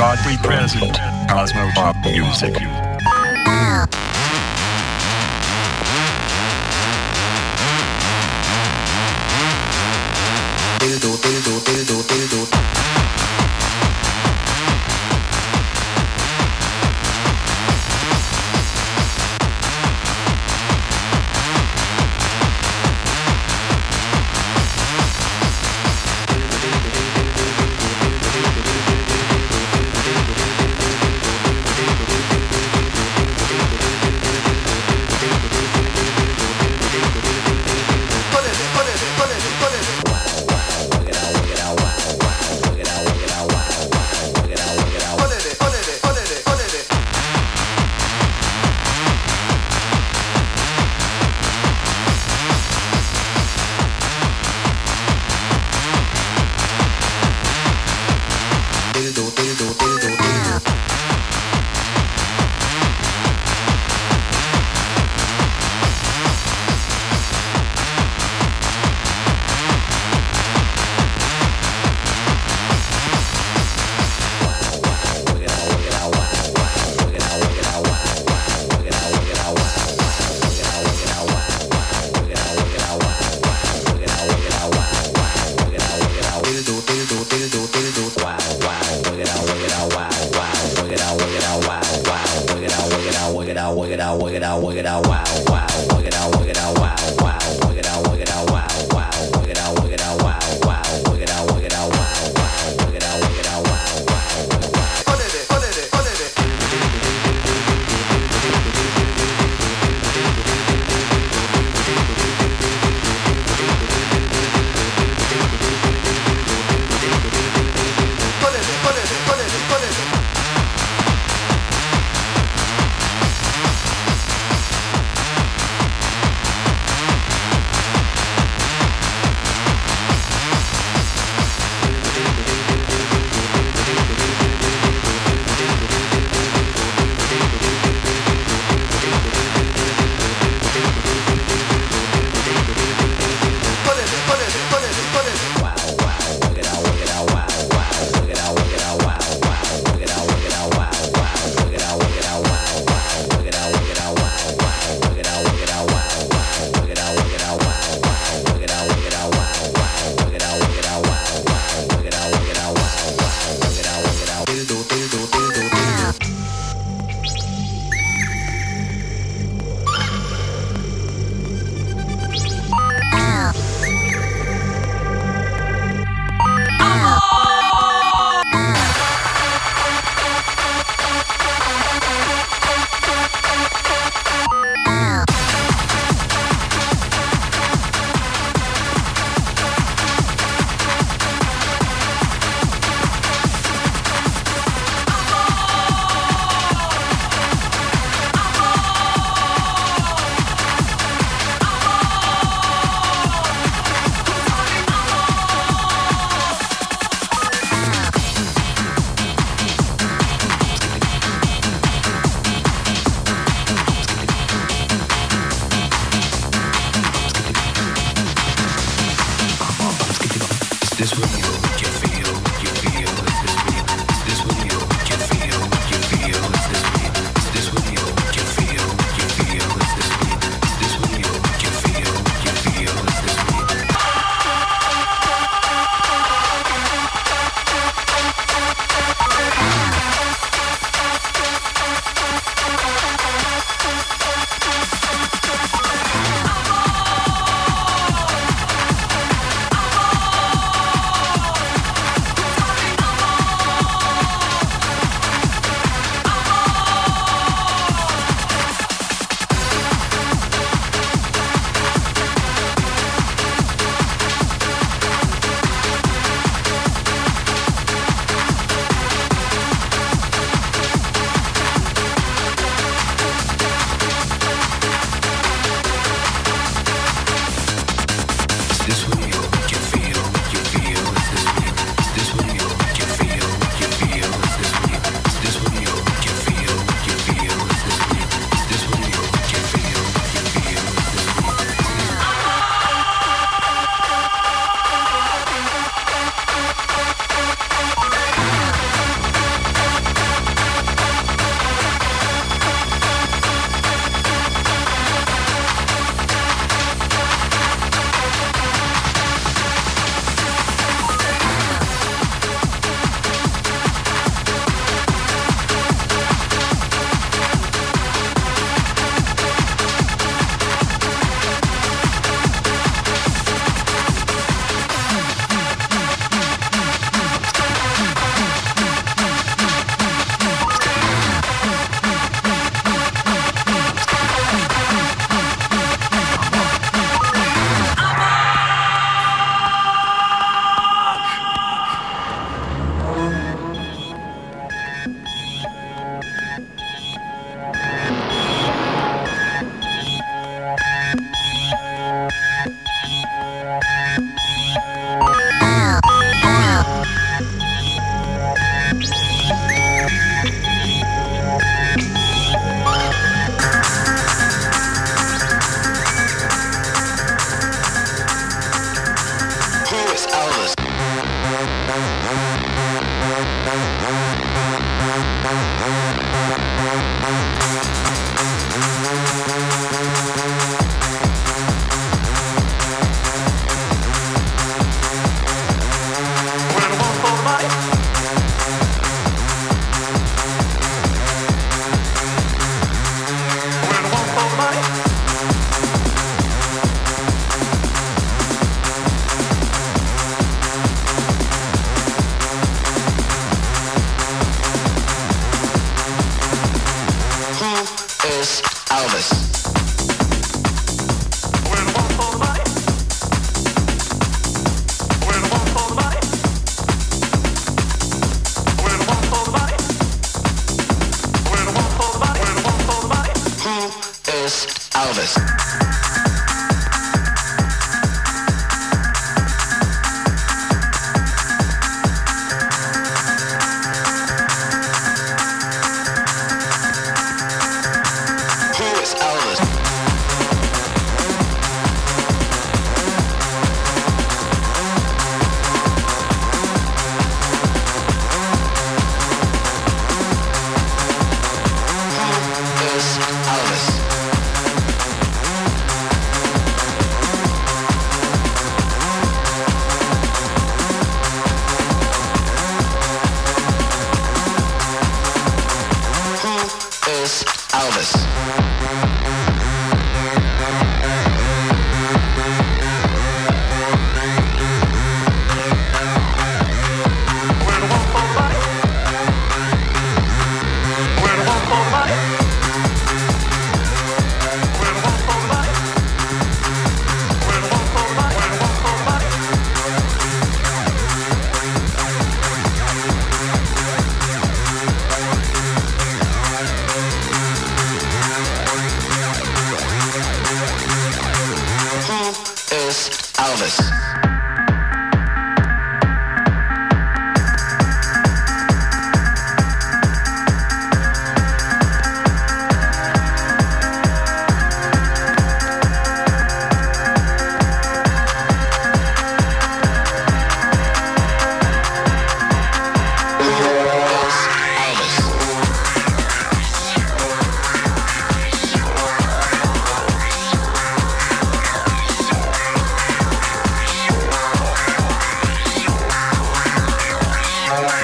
Voice present, Cosmo Pop Music. this rhythm. alvis Bye.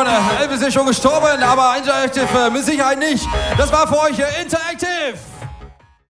Freunde, Elvis ist schon gestorben, aber Interactive äh, mit Sicherheit nicht. Das war für euch äh, Inter